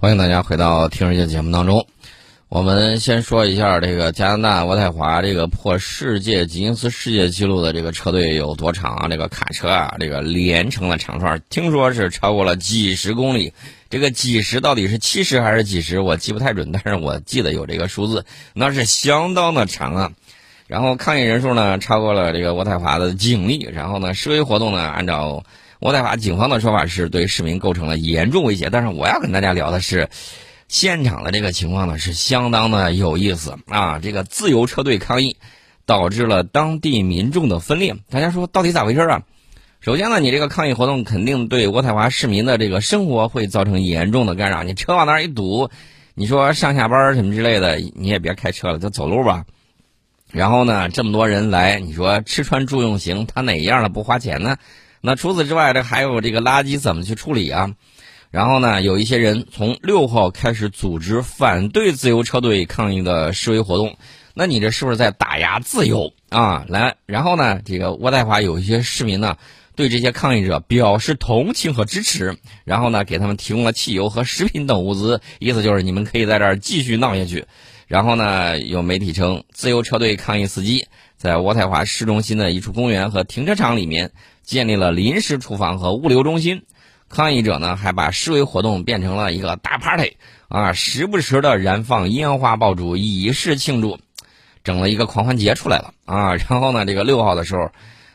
欢迎大家回到听世界节目当中。我们先说一下这个加拿大渥太华这个破世界吉尼斯世界纪录的这个车队有多长啊？这个卡车啊，这个连成的长串，听说是超过了几十公里。这个几十到底是七十还是几十，我记不太准，但是我记得有这个数字，那是相当的长啊。然后抗议人数呢超过了这个渥太华的警力，然后呢示威活动呢按照渥太华警方的说法是对市民构成了严重威胁。但是我要跟大家聊的是。现场的这个情况呢是相当的有意思啊！这个自由车队抗议，导致了当地民众的分裂。大家说到底咋回事啊？首先呢，你这个抗议活动肯定对渥太华市民的这个生活会造成严重的干扰。你车往那儿一堵，你说上下班什么之类的，你也别开车了，就走路吧。然后呢，这么多人来，你说吃穿住用行，他哪样的不花钱呢？那除此之外，这还有这个垃圾怎么去处理啊？然后呢，有一些人从六号开始组织反对自由车队抗议的示威活动，那你这是不是在打压自由啊？来，然后呢，这个渥太华有一些市民呢，对这些抗议者表示同情和支持，然后呢，给他们提供了汽油和食品等物资，意思就是你们可以在这儿继续闹下去。然后呢，有媒体称，自由车队抗议司机在渥太华市中心的一处公园和停车场里面建立了临时厨房和物流中心。抗议者呢，还把示威活动变成了一个大 party 啊，时不时的燃放烟花爆竹以示庆祝，整了一个狂欢节出来了啊。然后呢，这个六号的时候，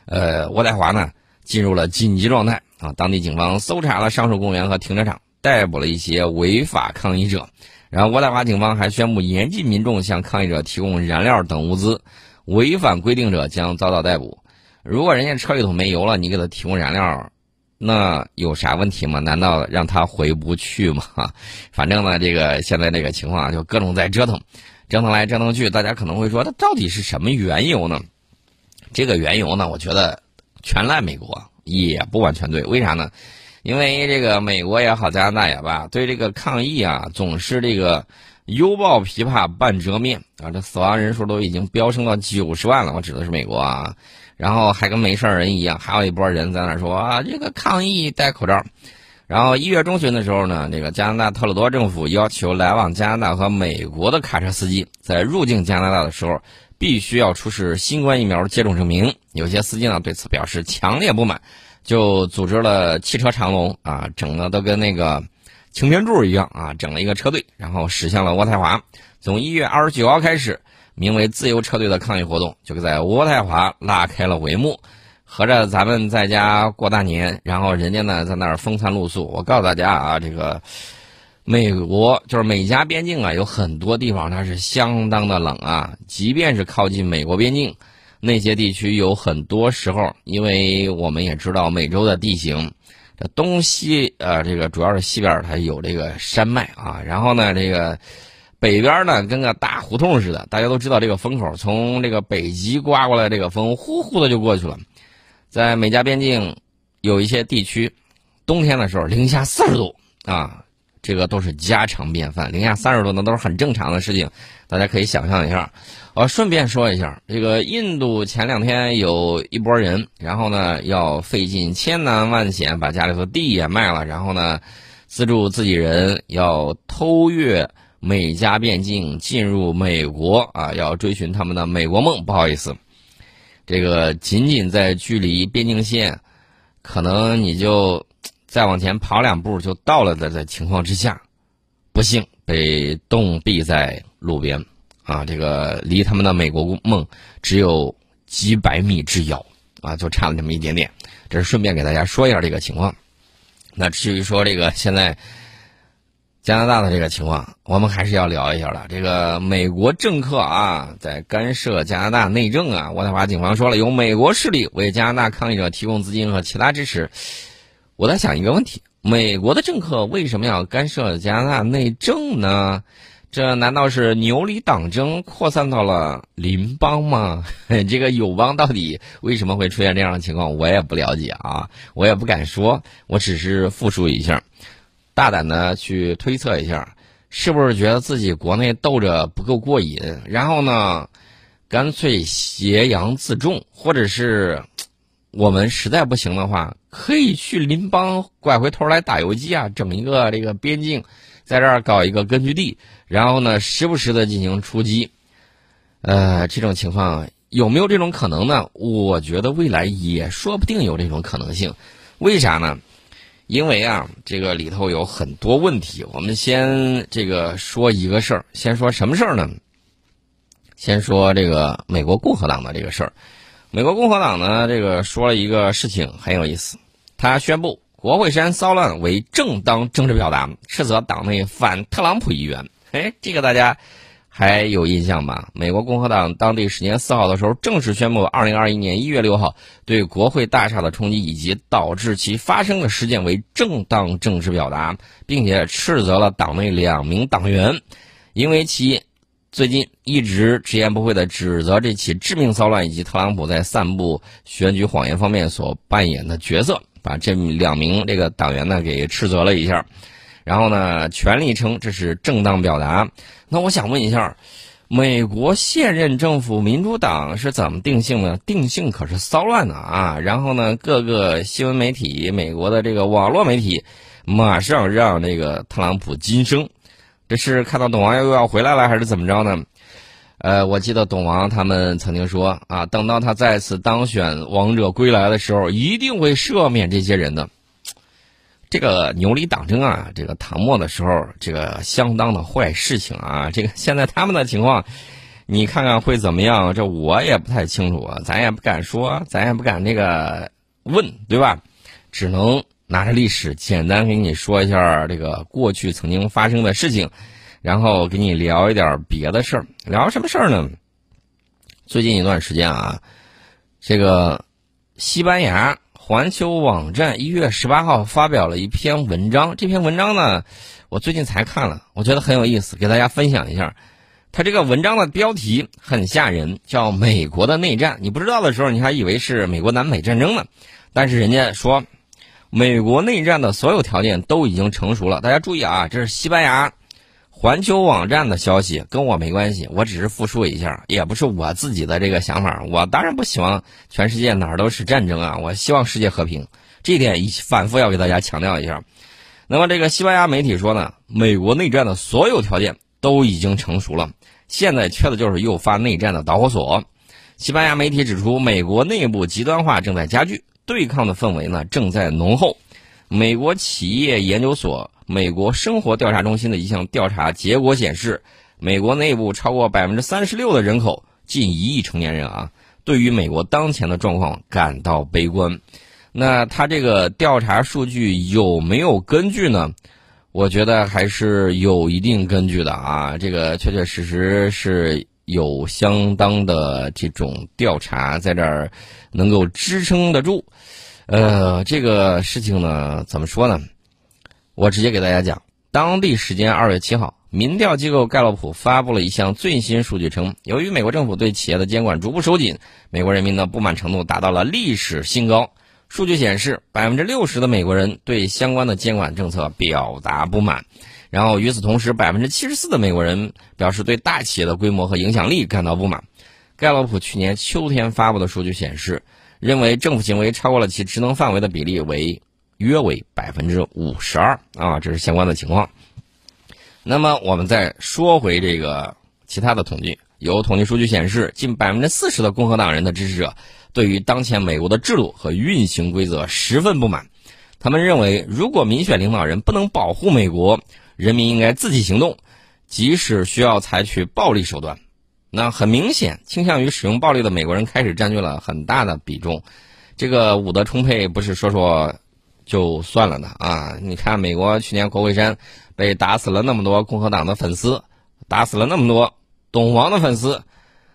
呃，渥太华呢进入了紧急状态啊，当地警方搜查了上述公园和停车场，逮捕了一些违法抗议者。然后，渥太华警方还宣布严禁民众向抗议者提供燃料等物资，违反规定者将遭到逮捕。如果人家车里头没油了，你给他提供燃料。那有啥问题吗？难道让他回不去吗？反正呢，这个现在这个情况就各种在折腾，折腾来折腾去。大家可能会说，它到底是什么缘由呢？这个缘由呢，我觉得全赖美国，也不完全对。为啥呢？因为这个美国也好，加拿大也罢，对这个抗议啊，总是这个犹抱琵琶半遮面啊。这死亡人数都已经飙升到九十万了，我指的是美国啊。然后还跟没事人一样，还有一波人在那说啊，这个抗议戴口罩。然后一月中旬的时候呢，这个加拿大特鲁多政府要求来往加拿大和美国的卡车司机在入境加拿大的时候，必须要出示新冠疫苗接种证明。有些司机呢对此表示强烈不满，就组织了汽车长龙啊，整的都跟那个擎天柱一样啊，整了一个车队，然后驶向了渥太华。从一月二十九号开始。名为“自由车队”的抗议活动就在渥太华拉开了帷幕，合着咱们在家过大年，然后人家呢在那儿风餐露宿。我告诉大家啊，这个美国就是美加边境啊，有很多地方它是相当的冷啊，即便是靠近美国边境，那些地区有很多时候，因为我们也知道美洲的地形，这东西呃，这个主要是西边它有这个山脉啊，然后呢这个。北边呢，跟个大胡同似的，大家都知道这个风口，从这个北极刮过来，这个风呼呼的就过去了。在美加边境，有一些地区，冬天的时候零下四十度啊，这个都是家常便饭。零下三十度那都是很正常的事情，大家可以想象一下。我顺便说一下，这个印度前两天有一波人，然后呢要费尽千难万险把家里头地也卖了，然后呢资助自己人要偷越。美加边境进入美国啊，要追寻他们的美国梦。不好意思，这个仅仅在距离边境线，可能你就再往前跑两步就到了的的情况之下，不幸被冻毙在路边啊！这个离他们的美国梦只有几百米之遥啊，就差了这么一点点。这是顺便给大家说一下这个情况。那至于说这个现在。加拿大的这个情况，我们还是要聊一下的。这个美国政客啊，在干涉加拿大内政啊。渥太华警方说了，有美国势力为加拿大抗议者提供资金和其他支持。我在想一个问题：美国的政客为什么要干涉加拿大内政呢？这难道是牛里党争扩散到了邻邦吗？这个友邦到底为什么会出现这样的情况？我也不了解啊，我也不敢说，我只是复述一下。大胆的去推测一下，是不是觉得自己国内斗着不够过瘾，然后呢，干脆挟洋自重，或者是我们实在不行的话，可以去邻邦拐回头来打游击啊，整一个这个边境，在这儿搞一个根据地，然后呢，时不时的进行出击。呃，这种情况有没有这种可能呢？我觉得未来也说不定有这种可能性。为啥呢？因为啊，这个里头有很多问题。我们先这个说一个事儿，先说什么事儿呢？先说这个美国共和党的这个事儿。美国共和党呢，这个说了一个事情很有意思，他宣布国会山骚乱为正当政治表达，斥责党内反特朗普议员。哎，这个大家还有印象吧？美国共和党当地时间四号的时候正式宣布，二零二一年一月六号对国会大厦的冲击以及导致其发生的事件为正当政治表达，并且斥责了党内两名党员，因为其。最近一直直言不讳地指责这起致命骚乱以及特朗普在散布选举谎言方面所扮演的角色，把这两名这个党员呢给斥责了一下，然后呢全力称这是正当表达。那我想问一下，美国现任政府民主党是怎么定性的？定性可是骚乱的啊！然后呢，各个新闻媒体、美国的这个网络媒体，马上让这个特朗普晋升。这是看到董王又要回来了，还是怎么着呢？呃，我记得董王他们曾经说啊，等到他再次当选王者归来的时候，一定会赦免这些人的。这个牛李党争啊，这个唐末的时候，这个相当的坏事情啊。这个现在他们的情况，你看看会怎么样？这我也不太清楚啊，咱也不敢说，咱也不敢那个问，对吧？只能。拿着历史简单给你说一下这个过去曾经发生的事情，然后给你聊一点别的事儿。聊什么事儿呢？最近一段时间啊，这个西班牙环球网站一月十八号发表了一篇文章。这篇文章呢，我最近才看了，我觉得很有意思，给大家分享一下。它这个文章的标题很吓人，叫《美国的内战》。你不知道的时候，你还以为是美国南北战争呢，但是人家说。美国内战的所有条件都已经成熟了。大家注意啊，这是西班牙环球网站的消息，跟我没关系。我只是复述一下，也不是我自己的这个想法。我当然不希望全世界哪儿都是战争啊，我希望世界和平。这一点反复要给大家强调一下。那么，这个西班牙媒体说呢，美国内战的所有条件都已经成熟了，现在缺的就是诱发内战的导火索。西班牙媒体指出，美国内部极端化正在加剧。对抗的氛围呢正在浓厚。美国企业研究所、美国生活调查中心的一项调查结果显示，美国内部超过百分之三十六的人口，近一亿成年人啊，对于美国当前的状况感到悲观。那他这个调查数据有没有根据呢？我觉得还是有一定根据的啊，这个确确实实是。有相当的这种调查在这儿能够支撑得住，呃，这个事情呢，怎么说呢？我直接给大家讲，当地时间二月七号，民调机构盖洛普发布了一项最新数据称，由于美国政府对企业的监管逐步收紧，美国人民的不满程度达到了历史新高。数据显示，百分之六十的美国人对相关的监管政策表达不满。然后与此同时，百分之七十四的美国人表示对大企业的规模和影响力感到不满。盖洛普去年秋天发布的数据显示，认为政府行为超过了其职能范围的比例为约为百分之五十二啊，这是相关的情况。那么我们再说回这个其他的统计，有统计数据显示，近百分之四十的共和党人的支持者对于当前美国的制度和运行规则十分不满。他们认为，如果民选领导人不能保护美国，人民应该自己行动，即使需要采取暴力手段。那很明显，倾向于使用暴力的美国人开始占据了很大的比重。这个武德充沛不是说说就算了的啊！你看，美国去年国会山被打死了那么多共和党的粉丝，打死了那么多懂王的粉丝，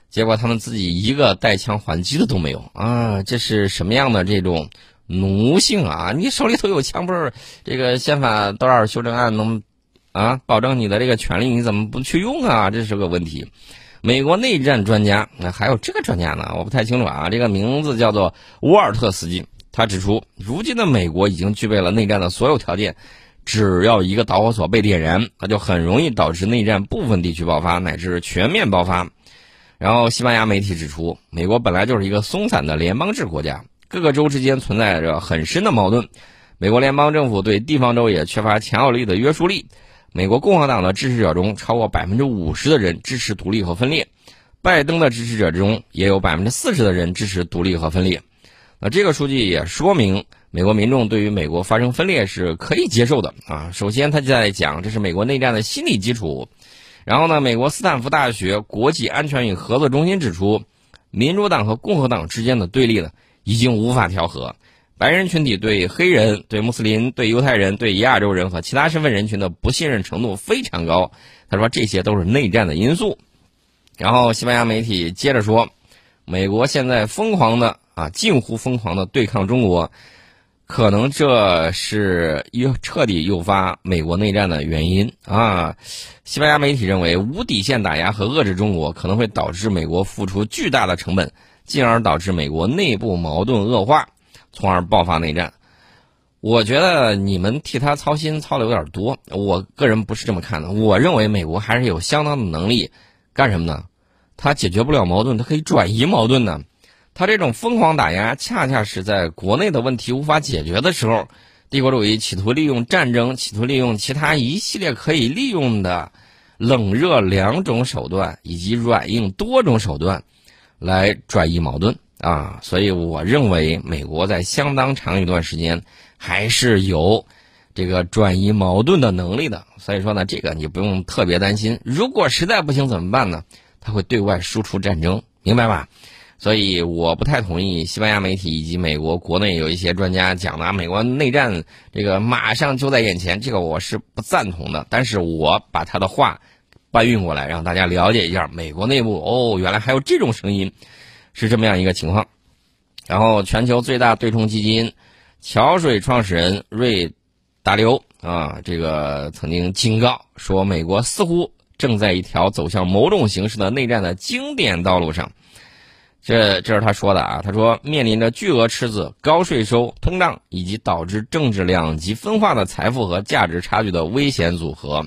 结果他们自己一个带枪还击的都没有啊！这是什么样的这种奴性啊？你手里头有枪，不是这个宪法多少修正案能？啊，保证你的这个权利，你怎么不去用啊？这是个问题。美国内战专家，那还有这个专家呢？我不太清楚啊。这个名字叫做沃尔特斯基，他指出，如今的美国已经具备了内战的所有条件，只要一个导火索被点燃，那就很容易导致内战部分地区爆发乃至全面爆发。然后，西班牙媒体指出，美国本来就是一个松散的联邦制国家，各个州之间存在着很深的矛盾。美国联邦政府对地方州也缺乏强有力的约束力。美国共和党的支持者中，超过百分之五十的人支持独立和分裂；拜登的支持者之中，也有百分之四十的人支持独立和分裂。那这个数据也说明，美国民众对于美国发生分裂是可以接受的啊。首先，他就在讲这是美国内战的心理基础。然后呢，美国斯坦福大学国际安全与合作中心指出，民主党和共和党之间的对立呢，已经无法调和。白人群体对黑人、对穆斯林、对犹太人、对亚洲人和其他身份人群的不信任程度非常高。他说这些都是内战的因素。然后，西班牙媒体接着说，美国现在疯狂的啊，近乎疯狂的对抗中国。可能这是诱彻底诱发美国内战的原因啊！西班牙媒体认为，无底线打压和遏制中国可能会导致美国付出巨大的成本，进而导致美国内部矛盾恶化，从而爆发内战。我觉得你们替他操心操的有点多，我个人不是这么看的。我认为美国还是有相当的能力，干什么呢？他解决不了矛盾，他可以转移矛盾呢。他这种疯狂打压，恰恰是在国内的问题无法解决的时候，帝国主义企图利用战争，企图利用其他一系列可以利用的冷热两种手段，以及软硬多种手段，来转移矛盾啊！所以我认为，美国在相当长一段时间还是有这个转移矛盾的能力的。所以说呢，这个你不用特别担心。如果实在不行怎么办呢？他会对外输出战争，明白吧？所以我不太同意西班牙媒体以及美国国内有一些专家讲的美国内战这个马上就在眼前，这个我是不赞同的。但是我把他的话搬运过来，让大家了解一下美国内部哦，原来还有这种声音，是这么样一个情况。然后，全球最大对冲基金桥水创始人瑞达利欧啊，这个曾经警告说，美国似乎正在一条走向某种形式的内战的经典道路上。这这是他说的啊，他说面临着巨额赤字、高税收、通胀以及导致政治两极分化的财富和价值差距的危险组合。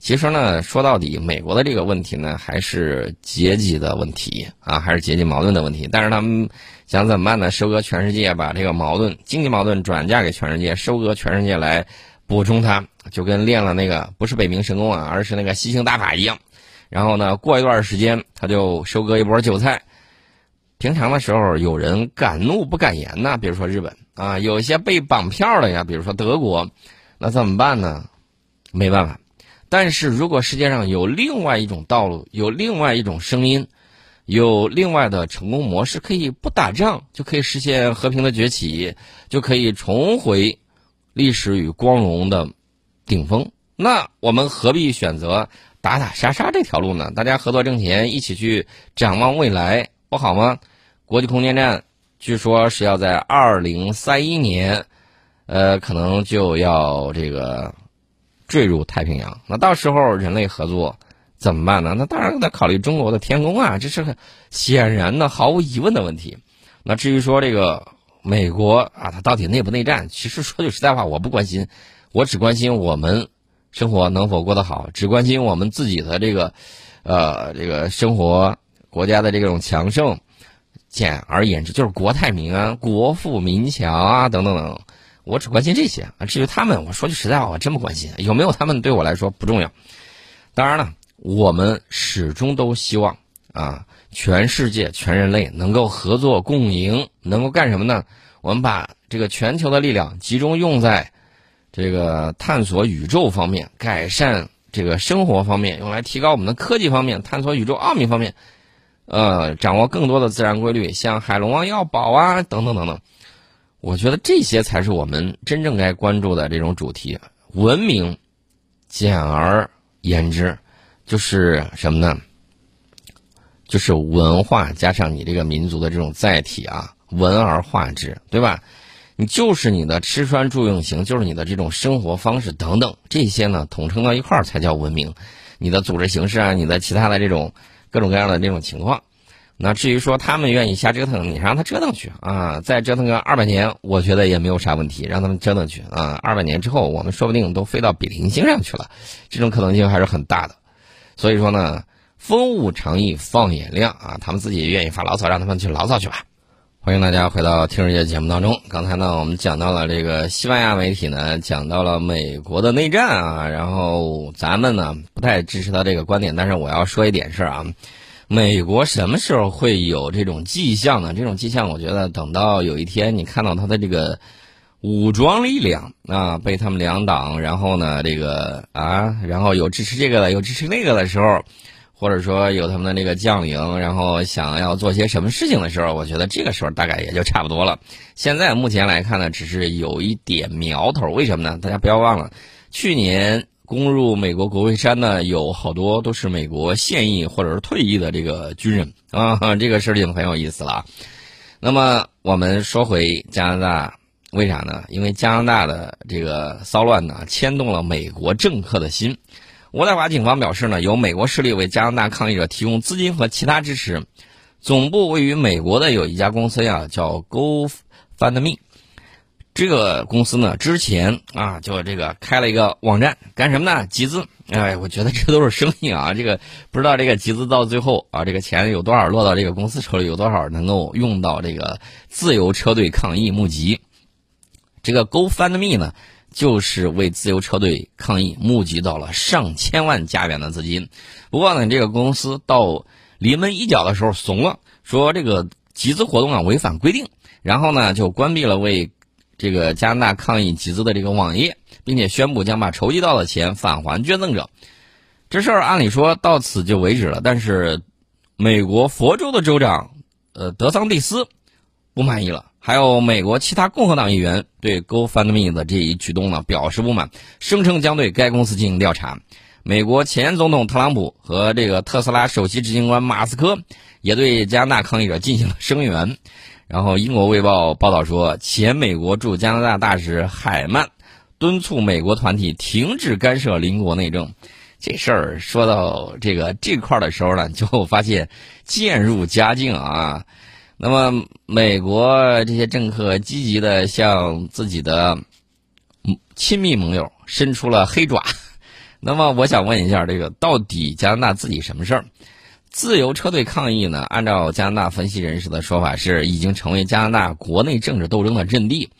其实呢，说到底，美国的这个问题呢，还是阶级的问题啊，还是阶级矛盾的问题。但是他们想怎么办呢？收割全世界，把这个矛盾、经济矛盾转嫁给全世界，收割全世界来补充它，就跟练了那个不是北冥神功啊，而是那个吸星大法一样。然后呢，过一段时间，他就收割一波韭菜。平常的时候，有人敢怒不敢言呐，比如说日本啊，有一些被绑票的呀，比如说德国，那怎么办呢？没办法。但是如果世界上有另外一种道路，有另外一种声音，有另外的成功模式，可以不打仗就可以实现和平的崛起，就可以重回历史与光荣的顶峰，那我们何必选择打打杀杀这条路呢？大家合作挣钱，一起去展望未来，不好吗？国际空间站据说是要在二零三一年，呃，可能就要这个坠入太平洋。那到时候人类合作怎么办呢？那当然得考虑中国的天宫啊，这是个显然的、毫无疑问的问题。那至于说这个美国啊，它到底内不内战？其实说句实在话，我不关心，我只关心我们生活能否过得好，只关心我们自己的这个呃这个生活国家的这种强盛。简而言之，就是国泰民安、国富民强啊，等等等。我只关心这些啊。至于他们，我说句实在话，我真不关心。有没有他们对我来说不重要。当然了，我们始终都希望啊，全世界、全人类能够合作共赢，能够干什么呢？我们把这个全球的力量集中用在这个探索宇宙方面、改善这个生活方面，用来提高我们的科技方面、探索宇宙奥秘方面。呃，掌握更多的自然规律，像海龙王要宝啊，等等等等，我觉得这些才是我们真正该关注的这种主题。文明，简而言之，就是什么呢？就是文化加上你这个民族的这种载体啊，文而化之，对吧？你就是你的吃穿住用行，就是你的这种生活方式等等，这些呢统称到一块儿才叫文明。你的组织形式啊，你的其他的这种。各种各样的这种情况，那至于说他们愿意瞎折腾，你让他折腾去啊，再折腾个二百年，我觉得也没有啥问题，让他们折腾去啊。二百年之后，我们说不定都飞到比邻星上去了，这种可能性还是很大的。所以说呢，风物长宜放眼量啊，他们自己愿意发牢骚，让他们去牢骚去吧。欢迎大家回到听世界节目当中。刚才呢，我们讲到了这个西班牙媒体呢，讲到了美国的内战啊，然后咱们呢不太支持他这个观点，但是我要说一点事儿啊，美国什么时候会有这种迹象呢？这种迹象，我觉得等到有一天你看到他的这个武装力量啊被他们两党，然后呢这个啊，然后有支持这个的，有支持那个的时候。或者说有他们的那个将领，然后想要做些什么事情的时候，我觉得这个时候大概也就差不多了。现在目前来看呢，只是有一点苗头。为什么呢？大家不要忘了，去年攻入美国国会山呢，有好多都是美国现役或者是退役的这个军人啊，这个事情很有意思了。那么我们说回加拿大，为啥呢？因为加拿大的这个骚乱呢，牵动了美国政客的心。渥太华警方表示呢，由美国势力为加拿大抗议者提供资金和其他支持。总部位于美国的有一家公司呀，叫 GoFundMe。这个公司呢，之前啊，就这个开了一个网站，干什么呢？集资。哎，我觉得这都是生意啊。这个不知道这个集资到最后啊，这个钱有多少落到这个公司手里，有多少能够用到这个自由车队抗议募集。这个 GoFundMe 呢？就是为自由车队抗议募集到了上千万加元的资金，不过呢，这个公司到临门一脚的时候怂了，说这个集资活动啊违反规定，然后呢就关闭了为这个加拿大抗议集资的这个网页，并且宣布将把筹集到的钱返还捐赠者。这事儿按理说到此就为止了，但是美国佛州的州长呃德桑蒂斯不满意了。还有美国其他共和党议员对 GoFundMe 的这一举动呢表示不满，声称将对该公司进行调查。美国前总统特朗普和这个特斯拉首席执行官马斯克也对加拿大抗议者进行了声援。然后，英国卫报报道说，前美国驻加拿大大使海曼敦促美国团体停止干涉邻国内政。这事儿说到这个这块儿的时候呢，就发现渐入佳境啊。那么，美国这些政客积极的向自己的亲密盟友伸出了黑爪。那么，我想问一下，这个到底加拿大自己什么事儿？自由车队抗议呢？按照加拿大分析人士的说法，是已经成为加拿大国内政治斗争的阵地。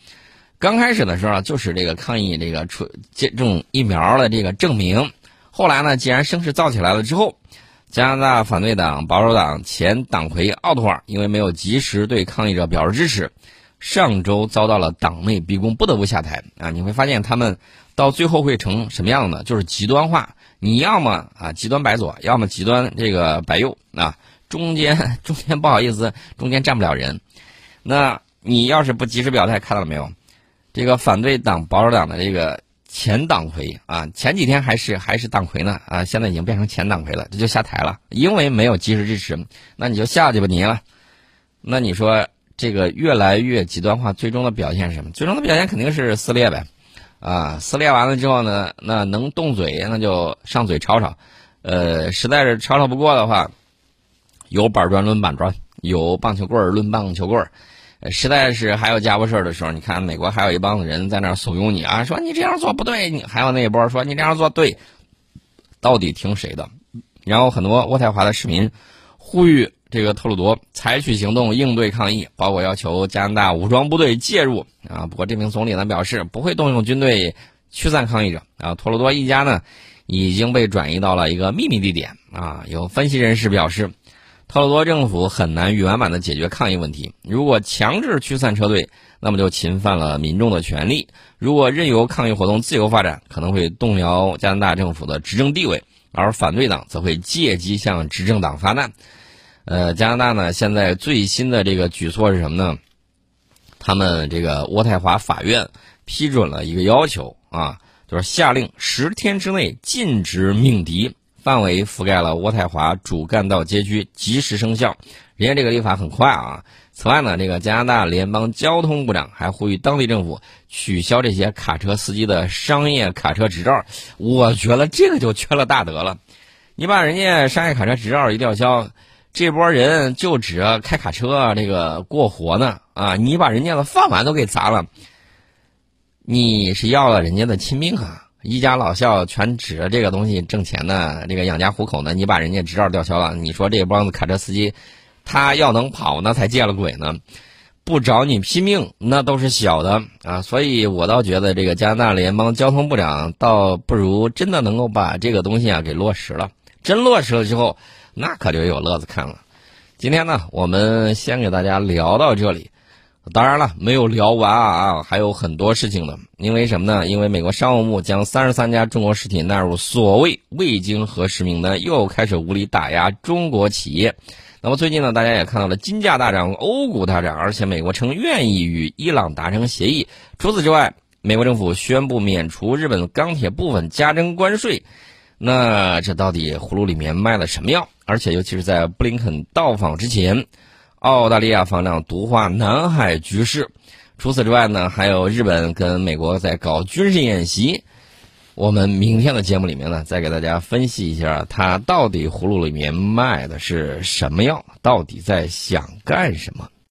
刚开始的时候，就是这个抗议这个出接种疫苗的这个证明。后来呢，既然声势造起来了之后。加拿大反对党保守党前党魁奥托尔因为没有及时对抗议者表示支持，上周遭到了党内逼宫，不得不下台。啊，你会发现他们到最后会成什么样呢？就是极端化。你要么啊极端白左，要么极端这个白右啊，中间中间不好意思，中间站不了人。那你要是不及时表态，看到了没有？这个反对党保守党的这个。前党魁啊，前几天还是还是党魁呢啊，现在已经变成前党魁了，这就下台了，因为没有及时支持，那你就下去吧你了。那你说这个越来越极端化，最终的表现是什么？最终的表现肯定是撕裂呗，啊，撕裂完了之后呢，那能动嘴那就上嘴吵吵，呃，实在是吵吵不过的话，有板砖抡板砖，有棒球棍儿抡棒球棍儿。实在是还有家伙事儿的时候，你看美国还有一帮子人在那儿怂恿你啊，说你这样做不对，你还有那一波说你这样做对，到底听谁的？然后很多渥太华的市民呼吁这个特鲁多采取行动应对抗议，包括要求加拿大武装部队介入啊。不过这名总理呢表示不会动用军队驱散抗议者啊。特鲁多一家呢已经被转移到了一个秘密地点啊。有分析人士表示。特鲁多政府很难圆满的解决抗议问题。如果强制驱散车队，那么就侵犯了民众的权利；如果任由抗议活动自由发展，可能会动摇加拿大政府的执政地位，而反对党则会借机向执政党发难。呃，加拿大呢，现在最新的这个举措是什么呢？他们这个渥太华法院批准了一个要求啊，就是下令十天之内禁止鸣笛。范围覆盖了渥太华主干道街区，及时生效。人家这个立法很快啊。此外呢，这个加拿大联邦交通部长还呼吁当地政府取消这些卡车司机的商业卡车执照。我觉得这个就缺了大德了。你把人家商业卡车执照一吊销，这波人就指着开卡车这个过活呢啊！你把人家的饭碗都给砸了，你是要了人家的亲命啊！一家老小全指着这个东西挣钱呢，这个养家糊口呢。你把人家执照吊销了，你说这帮子卡车司机，他要能跑那才见了鬼呢。不找你拼命，那都是小的啊。所以我倒觉得这个加拿大联邦交通部长倒不如真的能够把这个东西啊给落实了。真落实了之后，那可就有乐子看了。今天呢，我们先给大家聊到这里。当然了，没有聊完啊，还有很多事情呢。因为什么呢？因为美国商务部将三十三家中国实体纳入所谓未经核实名单，又开始无理打压中国企业。那么最近呢，大家也看到了金价大涨，欧股大涨，而且美国称愿意与伊朗达成协议。除此之外，美国政府宣布免除日本钢铁部分加征关税。那这到底葫芦里面卖了什么药？而且尤其是在布林肯到访之前。澳大利亚方丈毒化南海局势，除此之外呢，还有日本跟美国在搞军事演习。我们明天的节目里面呢，再给大家分析一下，他到底葫芦里面卖的是什么药，到底在想干什么。